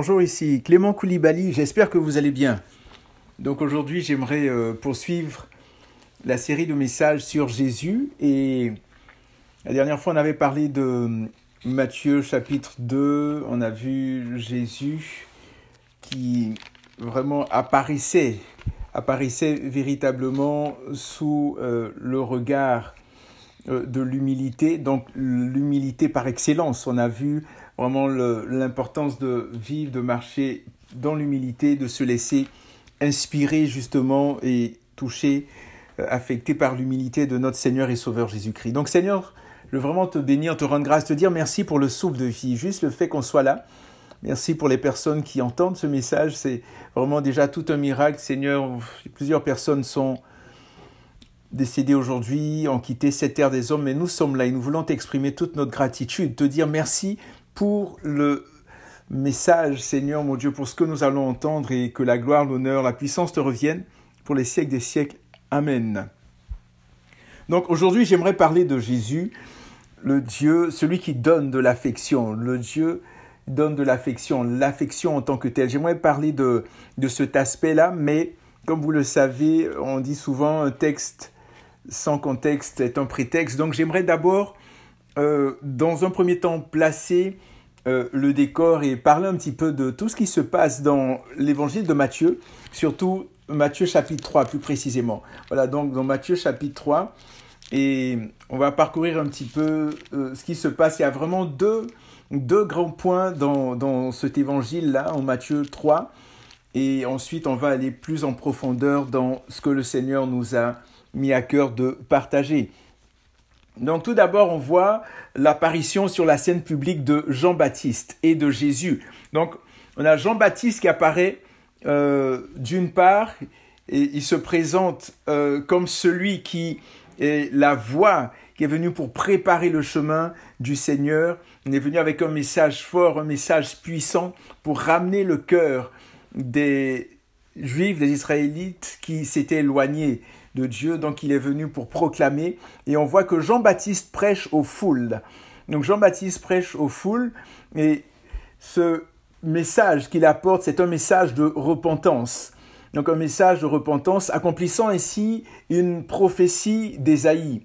Bonjour, ici Clément Koulibaly, j'espère que vous allez bien. Donc aujourd'hui j'aimerais euh, poursuivre la série de messages sur Jésus et la dernière fois on avait parlé de Matthieu chapitre 2, on a vu Jésus qui vraiment apparaissait, apparaissait véritablement sous euh, le regard euh, de l'humilité, donc l'humilité par excellence. On a vu vraiment l'importance de vivre, de marcher dans l'humilité, de se laisser inspirer justement et toucher, euh, affecté par l'humilité de notre Seigneur et Sauveur Jésus-Christ. Donc Seigneur, je veux vraiment te bénir, te rendre grâce, te dire merci pour le souffle de vie, juste le fait qu'on soit là. Merci pour les personnes qui entendent ce message, c'est vraiment déjà tout un miracle. Seigneur, plusieurs personnes sont décédées aujourd'hui, ont quitté cette terre des hommes, mais nous sommes là et nous voulons t'exprimer toute notre gratitude, te dire merci pour le message, Seigneur mon Dieu, pour ce que nous allons entendre et que la gloire, l'honneur, la puissance te reviennent pour les siècles des siècles. Amen. Donc aujourd'hui, j'aimerais parler de Jésus, le Dieu, celui qui donne de l'affection, le Dieu donne de l'affection, l'affection en tant que telle. J'aimerais parler de, de cet aspect-là, mais comme vous le savez, on dit souvent un texte sans contexte est un prétexte. Donc j'aimerais d'abord euh, dans un premier temps, placer euh, le décor et parler un petit peu de tout ce qui se passe dans l'évangile de Matthieu, surtout Matthieu chapitre 3 plus précisément. Voilà, donc dans Matthieu chapitre 3, et on va parcourir un petit peu euh, ce qui se passe. Il y a vraiment deux, deux grands points dans, dans cet évangile-là, en Matthieu 3, et ensuite on va aller plus en profondeur dans ce que le Seigneur nous a mis à cœur de partager. Donc tout d'abord, on voit l'apparition sur la scène publique de Jean-Baptiste et de Jésus. Donc on a Jean-Baptiste qui apparaît euh, d'une part, et il se présente euh, comme celui qui est la voix qui est venu pour préparer le chemin du Seigneur. Il est venu avec un message fort, un message puissant pour ramener le cœur des Juifs, des Israélites qui s'étaient éloignés de Dieu, donc il est venu pour proclamer. Et on voit que Jean-Baptiste prêche aux foules. Donc Jean-Baptiste prêche aux foules et ce message qu'il apporte, c'est un message de repentance. Donc un message de repentance accomplissant ainsi une prophétie d'Ésaïe.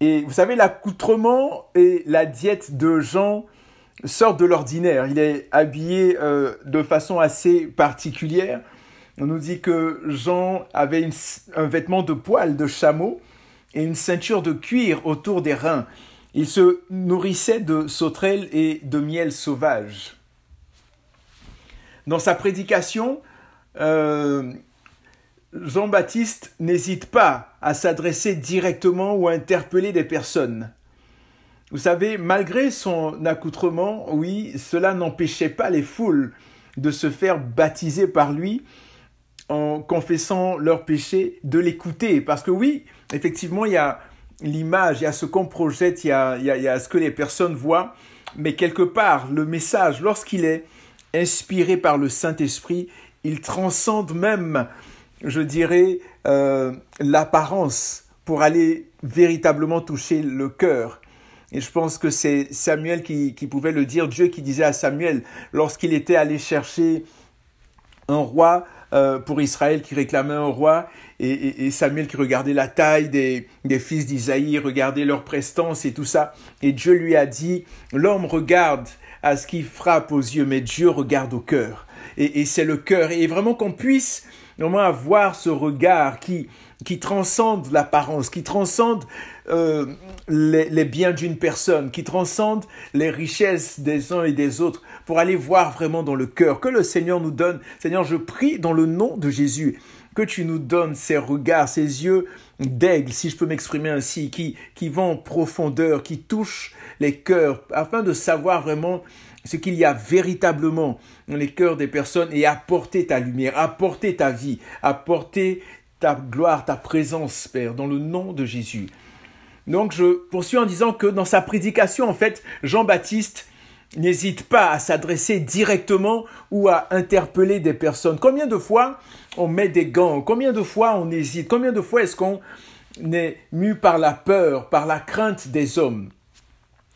Et vous savez, l'accoutrement et la diète de Jean sortent de l'ordinaire. Il est habillé euh, de façon assez particulière. On nous dit que Jean avait un vêtement de poil de chameau et une ceinture de cuir autour des reins. Il se nourrissait de sauterelles et de miel sauvage. Dans sa prédication, euh, Jean-Baptiste n'hésite pas à s'adresser directement ou à interpeller des personnes. Vous savez, malgré son accoutrement, oui, cela n'empêchait pas les foules de se faire baptiser par lui en confessant leurs péchés, de l'écouter. Parce que oui, effectivement, il y a l'image, il y a ce qu'on projette, il y a, il y a ce que les personnes voient, mais quelque part, le message, lorsqu'il est inspiré par le Saint-Esprit, il transcende même, je dirais, euh, l'apparence pour aller véritablement toucher le cœur. Et je pense que c'est Samuel qui, qui, pouvait le dire, Dieu qui disait à Samuel, lorsqu'il était allé chercher un roi euh, pour Israël qui réclamait un roi, et, Samuel qui regardait la taille des, des fils d'Isaïe, regardait leur prestance et tout ça. Et Dieu lui a dit, l'homme regarde à ce qui frappe aux yeux, mais Dieu regarde au cœur. Et, c'est le cœur. Et vraiment qu'on puisse vraiment avoir ce regard qui, qui transcende l'apparence, qui transcende euh, les, les, biens d'une personne, qui transcende les richesses des uns et des autres, pour aller voir vraiment dans le cœur. Que le Seigneur nous donne. Seigneur, je prie dans le nom de Jésus que tu nous donnes ces regards, ces yeux d'aigle, si je peux m'exprimer ainsi, qui, qui vont en profondeur, qui touchent les cœurs, afin de savoir vraiment ce qu'il y a véritablement dans les cœurs des personnes et apporter ta lumière, apporter ta vie, apporter ta gloire, ta présence, Père, dans le nom de Jésus. Donc je poursuis en disant que dans sa prédication, en fait, Jean-Baptiste n'hésite pas à s'adresser directement ou à interpeller des personnes. Combien de fois on met des gants? Combien de fois on hésite? Combien de fois est-ce qu'on est mu par la peur, par la crainte des hommes?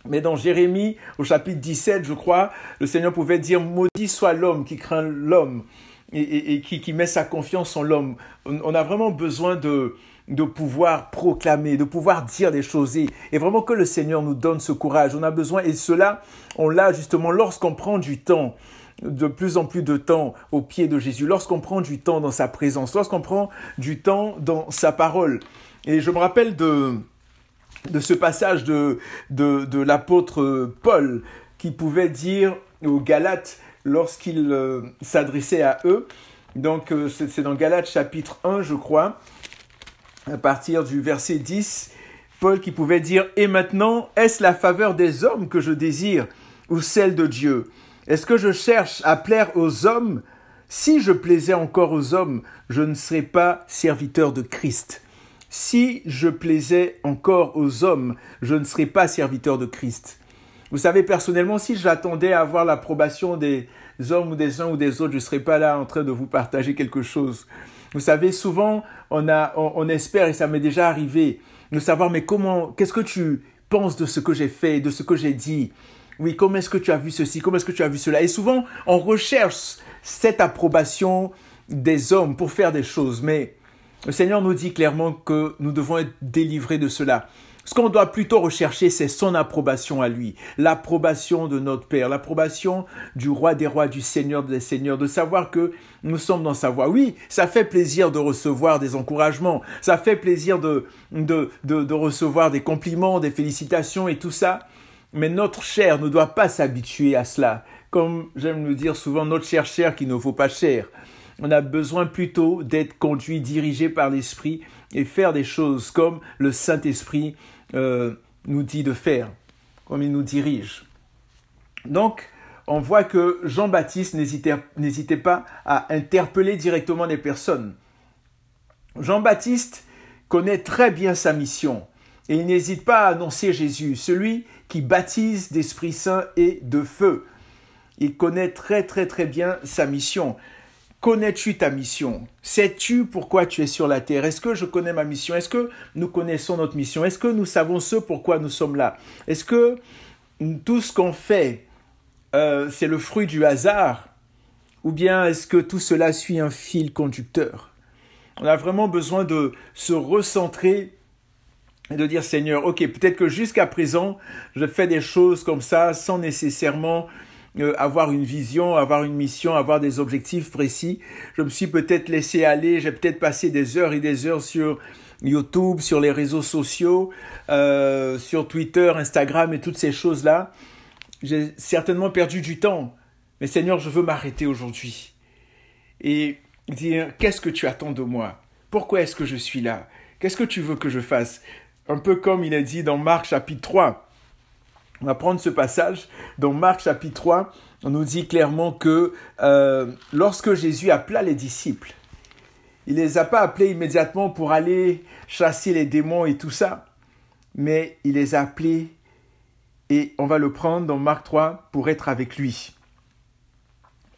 Mais dans Jérémie, au chapitre 17, je crois, le Seigneur pouvait dire, maudit soit l'homme qui craint l'homme et, qui, met sa confiance en l'homme. On, a vraiment besoin de, de pouvoir proclamer, de pouvoir dire des choses et, et, vraiment que le Seigneur nous donne ce courage. On a besoin et cela, on l'a justement lorsqu'on prend du temps de plus en plus de temps au pied de Jésus, lorsqu'on prend du temps dans sa présence, lorsqu'on prend du temps dans sa parole. Et je me rappelle de, de ce passage de, de, l'apôtre Paul qui pouvait dire aux Galates lorsqu'il euh, s'adressait à eux, donc euh, c'est dans Galates chapitre 1 je crois, à partir du verset 10, Paul qui pouvait dire Et maintenant, est-ce la faveur des hommes que je désire ou celle de Dieu? Est-ce que je cherche à plaire aux hommes? Si je plaisais encore aux hommes, je ne serais pas serviteur de Christ. Si je plaisais encore aux hommes, je ne serais pas serviteur de Christ. Vous savez, personnellement, si j'attendais à avoir l'approbation des hommes ou des uns ou des autres, je ne serais pas là en train de vous partager quelque chose. Vous savez, souvent, on, a, on, espère, et ça m'est déjà arrivé, de savoir, mais comment, qu'est-ce que tu penses de ce que j'ai fait, de ce que j'ai dit? Oui, comment est-ce que tu as vu ceci? Comment est-ce que tu as vu cela? Et souvent, on recherche cette approbation des hommes pour faire des choses, mais le Seigneur nous dit clairement que nous devons être délivrés de cela. Ce qu'on doit plutôt rechercher, c'est son approbation à lui, l'approbation de notre Père, l'approbation du roi des rois, du Seigneur des seigneurs, de savoir que nous sommes dans sa voie. Oui, ça fait plaisir de recevoir des encouragements, ça fait plaisir de, de, de, recevoir des compliments, des félicitations et tout ça, mais notre chair ne doit pas s'habituer à cela. Comme j'aime le dire souvent, notre chair chair qui ne vaut pas cher on a besoin plutôt d'être conduit, dirigé par l'Esprit et faire des choses comme le Saint-Esprit euh, nous dit de faire, comme il nous dirige. Donc, on voit que Jean-Baptiste n'hésitait pas à interpeller directement les personnes. Jean-Baptiste connaît très bien sa mission et il n'hésite pas à annoncer Jésus, celui qui baptise d'Esprit Saint et de feu. Il connaît très très très bien sa mission. Connais-tu ta mission? Sais-tu pourquoi tu es sur la terre? Est-ce que je connais ma mission? Est-ce que nous connaissons notre mission? Est-ce que nous savons ce pourquoi nous sommes là? Est-ce que tout ce qu'on fait, euh, c'est le fruit du hasard? Ou bien est-ce que tout cela suit un fil conducteur? On a vraiment besoin de se recentrer et de dire Seigneur, ok, peut-être que jusqu'à présent, je fais des choses comme ça sans nécessairement euh, avoir une vision, avoir une mission, avoir des objectifs précis. Je me suis peut-être laissé aller, j'ai peut-être passé des heures et des heures sur YouTube, sur les réseaux sociaux, euh, sur Twitter, Instagram et toutes ces choses-là. J'ai certainement perdu du temps. Mais Seigneur, je veux m'arrêter aujourd'hui et dire qu'est-ce que tu attends de moi? Pourquoi est-ce que je suis là? Qu'est-ce que tu veux que je fasse? Un peu comme il est dit dans Marc chapitre 3. On va prendre ce passage dans Marc chapitre 3. On nous dit clairement que euh, lorsque Jésus appela les disciples, il ne les a pas appelés immédiatement pour aller chasser les démons et tout ça, mais il les a appelés et on va le prendre dans Marc 3 pour être avec lui.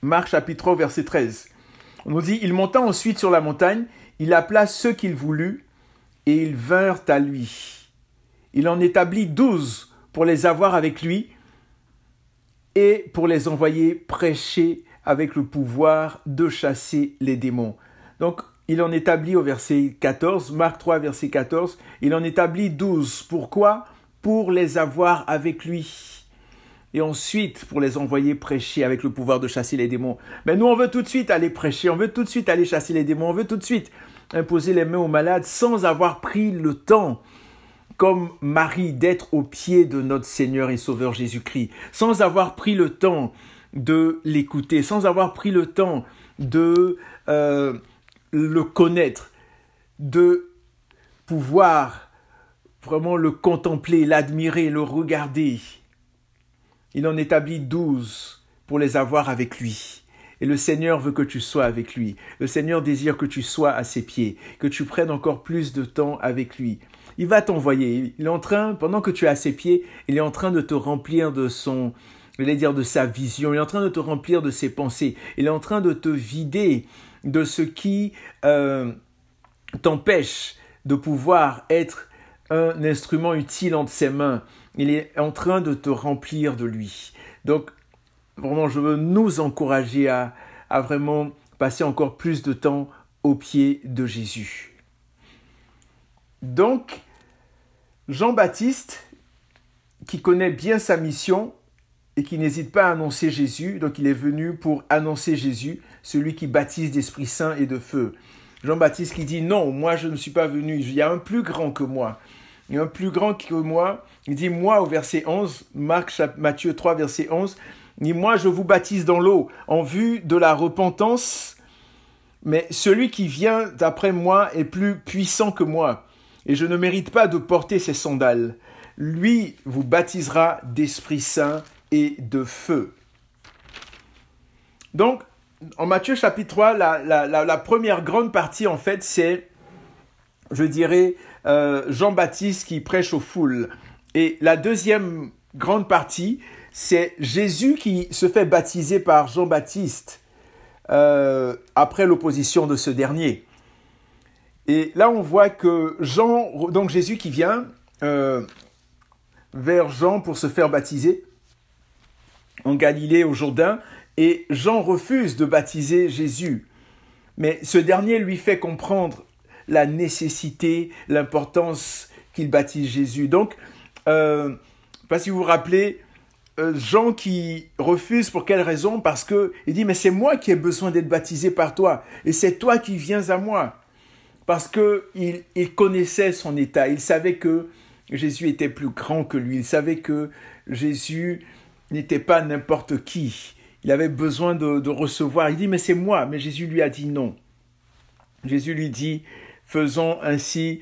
Marc chapitre 3 verset 13. On nous dit, il monta ensuite sur la montagne, il appela ceux qu'il voulut et ils vinrent à lui. Il en établit douze pour les avoir avec lui et pour les envoyer prêcher avec le pouvoir de chasser les démons. Donc, il en établit au verset 14, Marc 3, verset 14, il en établit 12. Pourquoi? Pour les avoir avec lui. Et ensuite, pour les envoyer prêcher avec le pouvoir de chasser les démons. Mais nous, on veut tout de suite aller prêcher, on veut tout de suite aller chasser les démons, on veut tout de suite imposer les mains aux malades sans avoir pris le temps comme Marie d'être au pied de notre Seigneur et Sauveur Jésus-Christ, sans avoir pris le temps de l'écouter, sans avoir pris le temps de euh, le connaître, de pouvoir vraiment le contempler, l'admirer, le regarder. Il en établit douze pour les avoir avec lui. Et le Seigneur veut que tu sois avec lui. Le Seigneur désire que tu sois à ses pieds, que tu prennes encore plus de temps avec lui il va t'envoyer. Il est en train, pendant que tu es à ses pieds, il est en train de te remplir de son, dire de sa vision, il est en train de te remplir de ses pensées, il est en train de te vider de ce qui euh, t'empêche de pouvoir être un instrument utile entre ses mains il est en train de te remplir de lui. Donc, vraiment, je veux nous encourager à, vraiment passer encore plus de temps au pied de Jésus. Donc, Jean-Baptiste, qui connaît bien sa mission et qui n'hésite pas à annoncer Jésus, donc il est venu pour annoncer Jésus, celui qui baptise d'Esprit Saint et de feu. Jean-Baptiste qui dit non, moi je ne suis pas venu, il y a un plus grand que moi. Il y a un plus grand que moi. Il dit moi au verset 11, Marc, Matthieu 3, verset 11, il dit moi je vous baptise dans l'eau en vue de la repentance, mais celui qui vient d'après moi est plus puissant que moi et je ne mérite pas de porter ses sandales. Lui vous baptisera d'Esprit Saint et de feu. Donc, en Matthieu chapitre 3, la, première grande partie, en fait, c'est, je dirais, euh, Jean-Baptiste qui prêche aux foules. Et la deuxième grande partie, c'est Jésus qui se fait baptiser par Jean-Baptiste euh, après l'opposition de ce dernier. Et là, on voit que Jean, donc Jésus qui vient euh, vers Jean pour se faire baptiser en Galilée au Jourdain, et Jean refuse de baptiser Jésus. Mais ce dernier lui fait comprendre la nécessité, l'importance qu'il baptise Jésus. Donc, euh, pas si vous vous rappelez, euh, Jean qui refuse pour quelle raison? Parce que il dit mais c'est moi qui ai besoin d'être baptisé par toi et c'est toi qui viens à moi parce qu'il il connaissait son état, il savait que Jésus était plus grand que lui, il savait que Jésus n'était pas n'importe qui, il avait besoin de, recevoir, il dit mais c'est moi, mais Jésus lui a dit non. Jésus lui dit, faisons ainsi,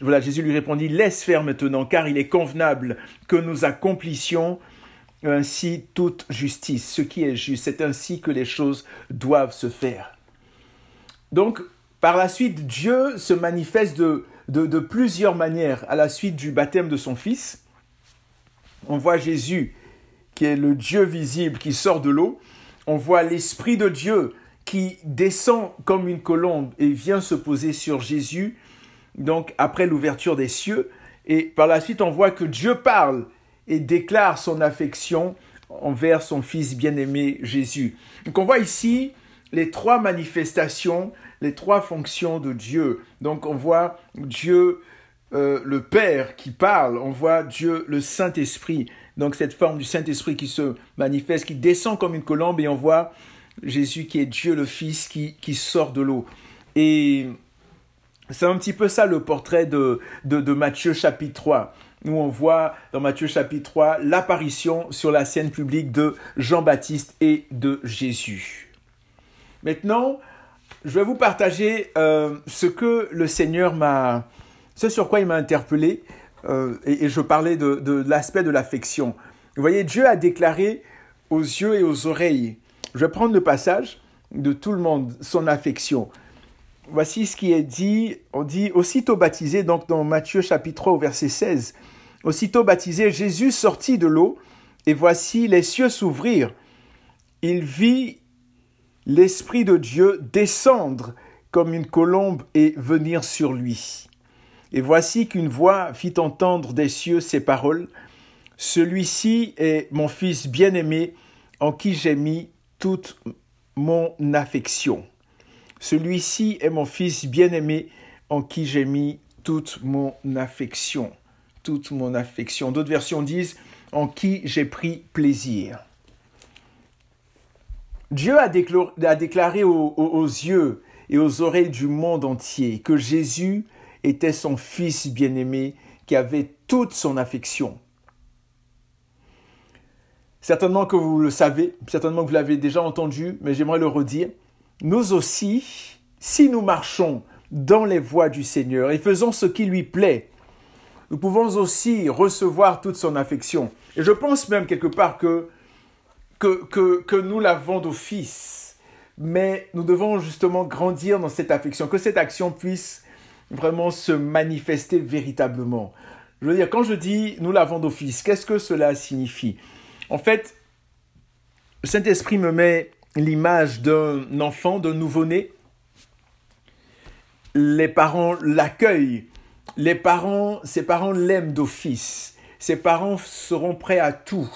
voilà, Jésus lui répondit, laisse faire maintenant, car il est convenable que nous accomplissions ainsi toute justice, ce qui est juste, c'est ainsi que les choses doivent se faire. Donc, par la suite, Dieu se manifeste de, de, plusieurs manières à la suite du baptême de son Fils. On voit Jésus, qui est le Dieu visible, qui sort de l'eau. On voit l'Esprit de Dieu qui descend comme une colombe et vient se poser sur Jésus, donc après l'ouverture des cieux. Et par la suite, on voit que Dieu parle et déclare son affection envers son Fils bien-aimé Jésus. Donc on voit ici les trois manifestations les trois fonctions de Dieu. Donc on voit Dieu euh, le Père qui parle, on voit Dieu le Saint-Esprit, donc cette forme du Saint-Esprit qui se manifeste, qui descend comme une colombe, et on voit Jésus qui est Dieu le Fils qui, qui sort de l'eau. Et c'est un petit peu ça le portrait de, de, Matthieu chapitre 3 où on voit dans Matthieu chapitre 3 l'apparition sur la scène publique de Jean-Baptiste et de Jésus. Maintenant, je vais vous partager euh, ce que le Seigneur m'a, ce sur quoi il m'a interpellé, euh, et, je parlais de, l'aspect de l'affection. Vous voyez, Dieu a déclaré aux yeux et aux oreilles. Je vais prendre le passage de tout le monde, son affection. Voici ce qui est dit, on dit aussitôt baptisé, donc dans Matthieu chapitre 3 au verset 16, aussitôt baptisé, Jésus sortit de l'eau, et voici les cieux s'ouvrirent. Il vit l'Esprit de Dieu descendre comme une colombe et venir sur lui. Et voici qu'une voix fit entendre des cieux ces paroles. Celui-ci est mon Fils bien-aimé en qui j'ai mis toute mon affection. Celui-ci est mon Fils bien-aimé en qui j'ai mis toute mon affection. Toute mon affection. D'autres versions disent en qui j'ai pris plaisir. Dieu a, déclaré, aux, yeux et aux oreilles du monde entier que Jésus était son Fils bien-aimé qui avait toute son affection. Certainement que vous le savez, certainement que vous l'avez déjà entendu, mais j'aimerais le redire. Nous aussi, si nous marchons dans les voies du Seigneur et faisons ce qui lui plaît, nous pouvons aussi recevoir toute son affection. Et je pense même quelque part que que, que, nous l'avons d'office, mais nous devons justement grandir dans cette affection, que cette action puisse vraiment se manifester véritablement. Je veux dire, quand je dis nous l'avons d'office, qu'est-ce que cela signifie? En fait, le Saint-Esprit me met l'image d'un enfant, d'un nouveau-né. Les parents l'accueillent les parents, ses parents l'aiment d'office. Ses parents seront prêts à tout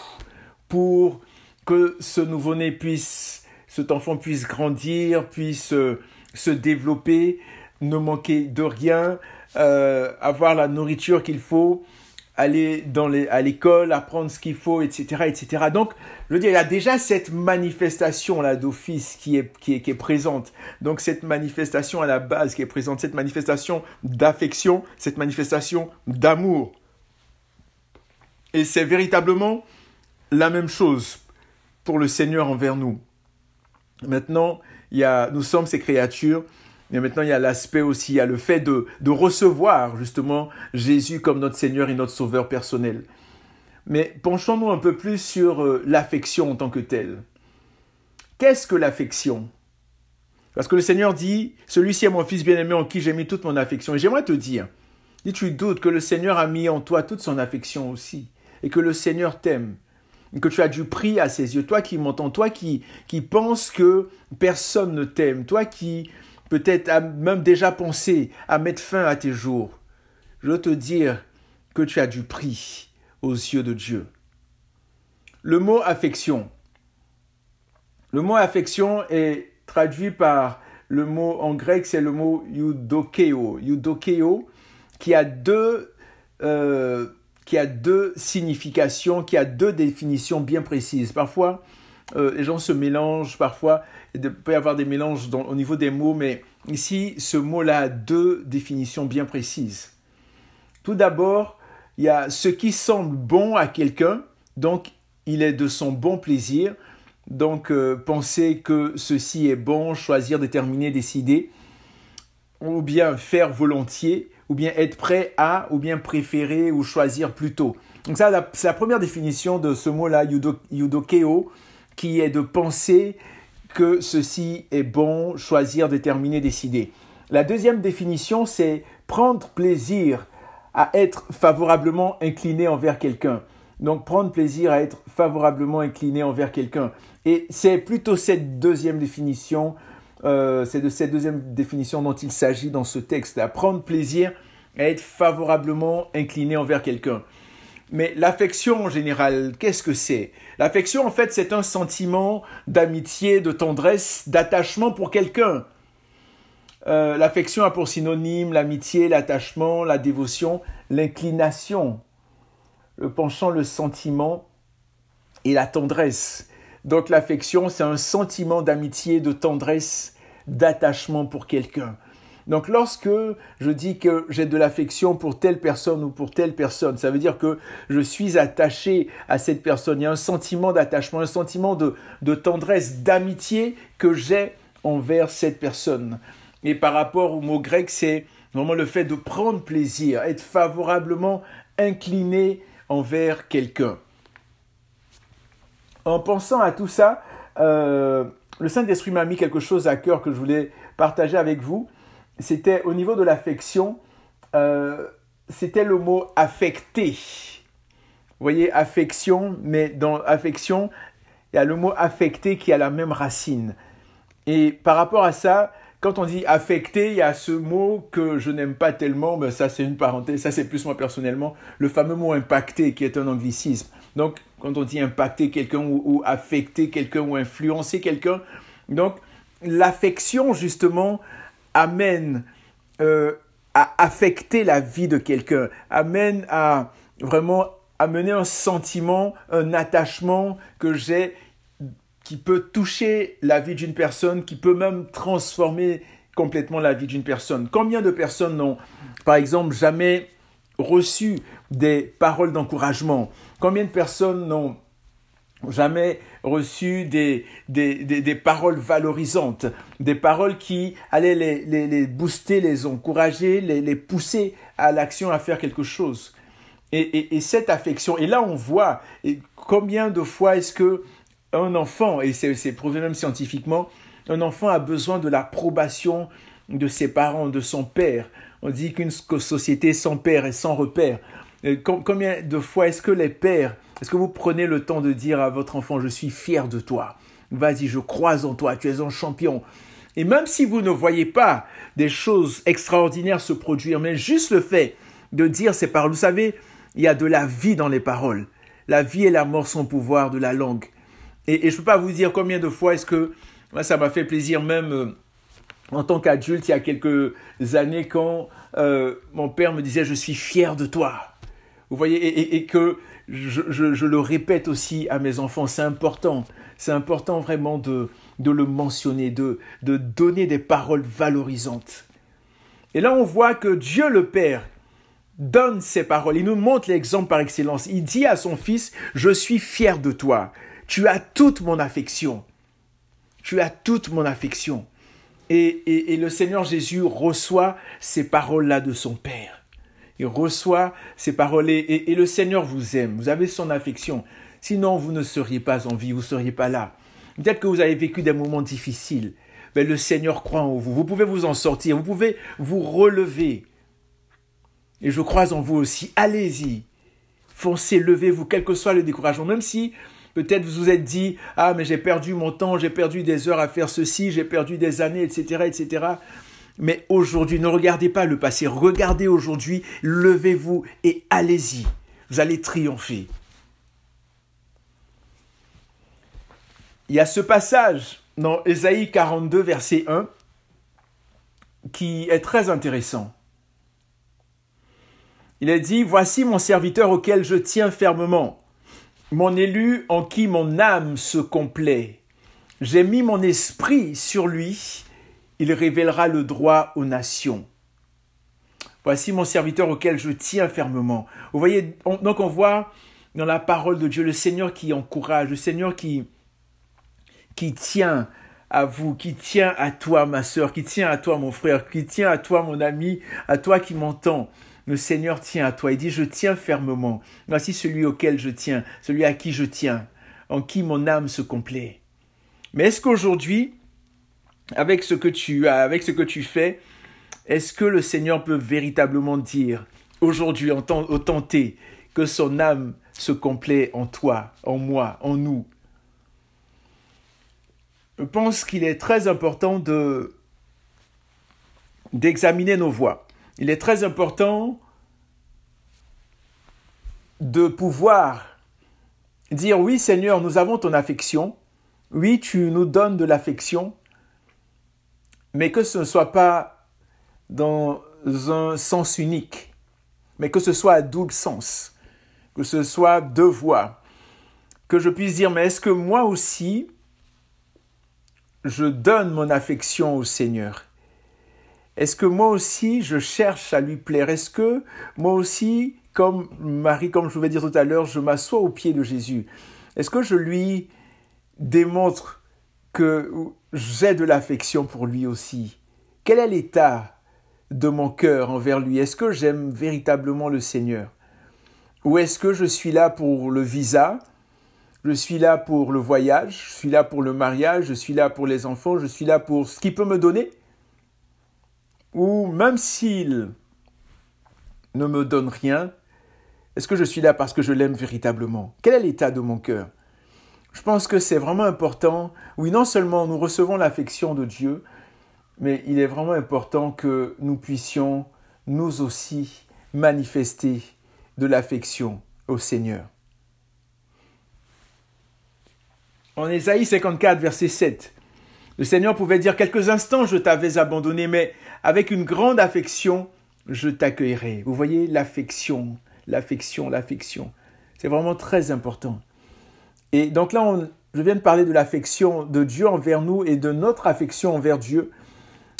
pour que ce nouveau-né puisse, cet enfant puisse grandir, puisse euh, se développer, ne manquer de rien, euh, avoir la nourriture qu'il faut, aller dans les, à l'école, apprendre ce qu'il faut, etc., etc. Donc, je veux dire, il y a déjà cette manifestation là d'office qui est, qui, est, qui est présente. Donc, cette manifestation à la base qui est présente, cette manifestation d'affection, cette manifestation d'amour. Et c'est véritablement la même chose pour le Seigneur envers nous. Maintenant, il y a, nous sommes ces créatures mais maintenant, il y a l'aspect aussi, il y a le fait de, recevoir justement Jésus comme notre Seigneur et notre Sauveur personnel. Mais penchons-nous un peu plus sur euh, l'affection en tant que telle. Qu'est-ce que l'affection? Parce que le Seigneur dit, celui-ci est mon fils bien-aimé en qui j'ai mis toute mon affection. Et j'aimerais te dire, si tu doutes que le Seigneur a mis en toi toute son affection aussi, et que le Seigneur t'aime, que tu as du prix à ses yeux, toi qui m'entends, toi qui, penses que personne ne t'aime, toi qui peut-être même déjà pensé à mettre fin à tes jours, je veux te dire que tu as du prix aux yeux de Dieu. Le mot affection. Le mot affection est traduit par le mot en grec, c'est le mot eudokeo. Eudokeo, qui a deux, euh, qui a deux significations, qui a deux définitions bien précises. Parfois, euh, les gens se mélangent, parfois il peut y avoir des mélanges au niveau des mots, mais ici, ce mot-là a deux définitions bien précises. Tout d'abord, il y a ce qui semble bon à quelqu'un, donc il est de son bon plaisir. Donc euh, penser que ceci est bon, choisir, déterminer, décider, ou bien faire volontiers, ou bien être prêt à, ou bien préférer ou choisir plutôt. Donc ça, c'est la première définition de ce mot-là, yudokeo, qui est de penser que ceci est bon, choisir, déterminer, décider. La deuxième définition, c'est prendre plaisir à être favorablement incliné envers quelqu'un. Donc prendre plaisir à être favorablement incliné envers quelqu'un. Et c'est plutôt cette deuxième définition, euh, c'est de cette deuxième définition dont il s'agit dans ce texte, à prendre plaisir à être favorablement incliné envers quelqu'un. Mais l'affection en général, qu'est-ce que c'est? L'affection, en fait, c'est un sentiment d'amitié, de tendresse, d'attachement pour quelqu'un. Euh, l'affection a pour synonyme l'amitié, l'attachement, la dévotion, l'inclination, le penchant, le sentiment et la tendresse. Donc l'affection, c'est un sentiment d'amitié, de tendresse, d'attachement pour quelqu'un. Donc lorsque je dis que j'ai de l'affection pour telle personne ou pour telle personne, ça veut dire que je suis attaché à cette personne. Il y a un sentiment d'attachement, un sentiment de, tendresse, d'amitié que j'ai envers cette personne. Et par rapport au mot grec, c'est vraiment le fait de prendre plaisir, être favorablement incliné envers quelqu'un. En pensant à tout ça, euh, le Saint-Esprit m'a mis quelque chose à cœur que je voulais partager avec vous c'était au niveau de l'affection, euh, c'était le mot affecté. Vous voyez, affection, mais dans affection, il y a le mot affecté qui a la même racine. Et par rapport à ça, quand on dit affecté, il y a ce mot que je n'aime pas tellement, mais ça c'est une parenthèse, ça c'est plus moi personnellement, le fameux mot impacté qui est un anglicisme. Donc quand on dit impacter quelqu'un ou, affecter quelqu'un ou influencer quelqu'un, donc l'affection justement, amène euh, à affecter la vie de quelqu'un, amène à vraiment amener un sentiment, un attachement que j'ai qui peut toucher la vie d'une personne, qui peut même transformer complètement la vie d'une personne. Combien de personnes n'ont, par exemple, jamais reçu des paroles d'encouragement? Combien de personnes n'ont jamais reçu des, des, paroles valorisantes, des paroles qui allaient les, les, booster, les encourager, les, les pousser à l'action, à faire quelque chose? Et, et, cette affection, et là on voit combien de fois est-ce que un enfant, et c'est prouvé même scientifiquement, un enfant a besoin de l'approbation de ses parents, de son père. On dit qu'une société sans père est sans repère. Combien de fois est-ce que les pères est-ce que vous prenez le temps de dire à votre enfant, je suis fier de toi Vas-y, je crois en toi, tu es un champion. Et même si vous ne voyez pas des choses extraordinaires se produire, mais juste le fait de dire ces paroles. Vous savez, il y a de la vie dans les paroles. La vie et la mort sont pouvoir de la langue. Et, je ne peux pas vous dire combien de fois est-ce que moi, ça m'a fait plaisir même euh, en tant qu'adulte il y a quelques années quand euh, mon père me disait je suis fier de toi. Vous voyez, et, que je, le répète aussi à mes enfants, c'est important. C'est important vraiment de, le mentionner, de, de donner des paroles valorisantes. Et là, on voit que Dieu le Père donne ses paroles. Il nous montre l'exemple par excellence. Il dit à son fils, je suis fier de toi. Tu as toute mon affection. Tu as toute mon affection. Et, le Seigneur Jésus reçoit ces paroles-là de son Père. Reçoit ces paroles et, et, le Seigneur vous aime. Vous avez son affection. Sinon, vous ne seriez pas en vie, vous ne seriez pas là. Peut-être que vous avez vécu des moments difficiles. Mais le Seigneur croit en vous. Vous pouvez vous en sortir. Vous pouvez vous relever. Et je crois en vous aussi. Allez-y. Foncez, levez-vous, quel que soit le découragement. Même si peut-être vous vous êtes dit, ah, mais j'ai perdu mon temps, j'ai perdu des heures à faire ceci, j'ai perdu des années, etc., etc. Mais aujourd'hui, ne regardez pas le passé. Regardez aujourd'hui, levez-vous et allez-y. Vous allez triompher. Il y a ce passage dans Ésaïe 42, verset 1, qui est très intéressant. Il est dit, Voici mon serviteur auquel je tiens fermement, mon élu en qui mon âme se complaît. J'ai mis mon esprit sur lui, il révélera le droit aux nations. Voici mon serviteur auquel je tiens fermement. Vous voyez, donc on voit dans la parole de Dieu le Seigneur qui encourage, le Seigneur qui, qui tient à vous, qui tient à toi, ma sœur, qui tient à toi, mon frère, qui tient à toi, mon ami, à toi qui m'entends. Le Seigneur tient à toi. Il dit, je tiens fermement. Voici celui auquel je tiens, celui à qui je tiens, en qui mon âme se complaît. Mais est-ce qu'aujourd'hui, avec ce que tu as, avec ce que tu fais, est-ce que le Seigneur peut véritablement dire, aujourd'hui, en tenté, que son âme se complaît en toi, en moi, en nous? Je pense qu'il est très important de d'examiner nos voies. Il est très important de pouvoir dire oui Seigneur, nous avons ton affection, oui tu nous donnes de l'affection, mais que ce ne soit pas dans un sens unique, mais que ce soit à double sens, que ce soit deux voies, que je puisse dire mais est-ce que moi aussi je donne mon affection au Seigneur? Est-ce que moi aussi je cherche à lui plaire? Est-ce que moi aussi, comme Marie, comme je vous vais dire tout à l'heure, je m'assois au pied de Jésus? Est-ce que je lui démontre que j'ai de l'affection pour lui aussi. Quel est l'état de mon cœur envers lui? Est-ce que j'aime véritablement le Seigneur? Ou est-ce que je suis là pour le visa? Je suis là pour le voyage, je suis là pour le mariage, je suis là pour les enfants, je suis là pour ce qu'il peut me donner? Ou même s'il ne me donne rien, est-ce que je suis là parce que je l'aime véritablement? Quel est l'état de mon cœur? Je pense que c'est vraiment important. Oui, non seulement nous recevons l'affection de Dieu, mais il est vraiment important que nous puissions nous aussi manifester de l'affection au Seigneur. En Ésaïe 54, verset 7, le Seigneur pouvait dire quelques instants je t'avais abandonné, mais avec une grande affection, je t'accueillerai. Vous voyez l'affection, l'affection, l'affection. C'est vraiment très important. Et donc là, je viens de parler de l'affection de Dieu envers nous et de notre affection envers Dieu.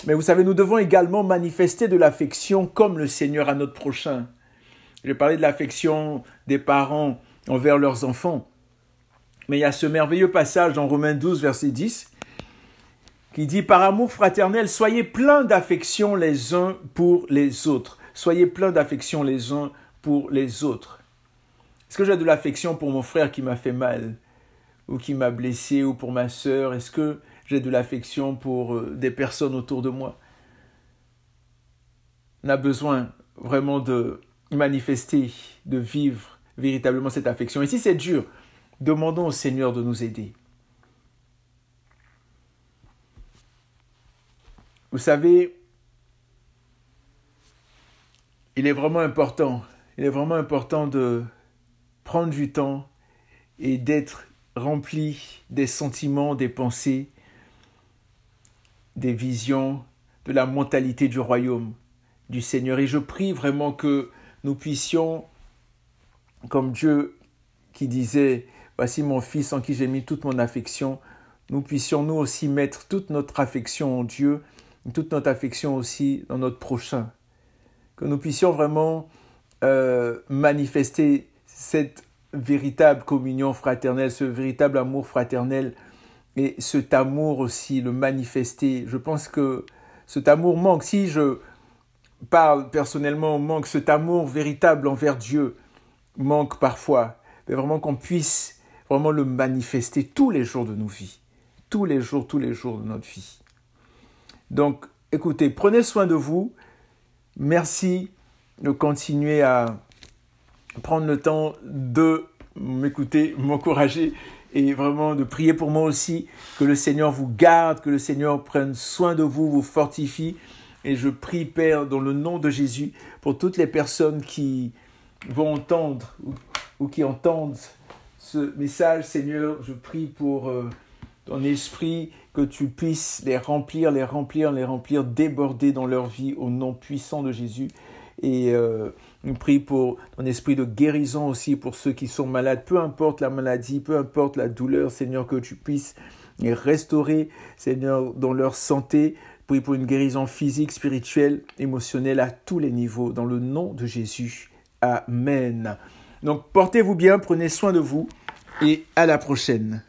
Mais vous savez, nous devons également manifester de l'affection comme le Seigneur à notre prochain. J'ai parlé de l'affection des parents envers leurs enfants. Mais il y a ce merveilleux passage dans Romains 12, verset 10, qui dit Par amour fraternel, soyez pleins d'affection les uns pour les autres. Soyez pleins d'affection les uns pour les autres. Est-ce que j'ai de l'affection pour mon frère qui m'a fait mal ou qui m'a blessé ou pour ma sœur? Est-ce que j'ai de l'affection pour euh, des personnes autour de moi? On a besoin vraiment de manifester, de vivre véritablement cette affection. Et si c'est dur, Demandons au Seigneur de nous aider. Vous savez, il il est vraiment important, il est vraiment important de prendre du temps et d'être rempli des sentiments, des pensées, des visions, de la mentalité du royaume du Seigneur. Et je prie vraiment que nous puissions, comme Dieu qui disait, Voici mon Fils en qui j'ai mis toute mon affection, nous puissions nous aussi mettre toute notre affection en Dieu, toute notre affection aussi dans notre prochain. Que nous puissions vraiment euh, manifester cette véritable communion fraternelle, ce véritable amour fraternel et cet amour aussi, le manifester. Je pense que cet amour manque. Si je parle personnellement, manque cet amour véritable envers Dieu, manque parfois. Mais vraiment qu'on puisse vraiment le manifester tous les jours de nos vies. Tous les jours, tous les jours de notre vie. Donc, écoutez, prenez soin de vous. Merci de continuer à prendre le temps de m'écouter, m'encourager et vraiment de prier pour moi aussi, que le Seigneur vous garde, que le Seigneur prenne soin de vous, vous fortifie. Et je prie, Père, dans le nom de Jésus, pour toutes les personnes qui vont entendre ou, qui entendent ce message, Seigneur, je prie pour euh, ton esprit, que tu puisses les remplir, les remplir, les remplir, déborder dans leur vie au nom puissant de Jésus. Et euh, on prie pour ton esprit de guérison aussi pour ceux qui sont malades, peu importe la maladie, peu importe la douleur, Seigneur, que tu puisses les restaurer, Seigneur, dans leur santé. Prie pour une guérison physique, spirituelle, émotionnelle à tous les niveaux, dans le nom de Jésus. Amen. Donc portez-vous bien, prenez soin de vous et à la prochaine.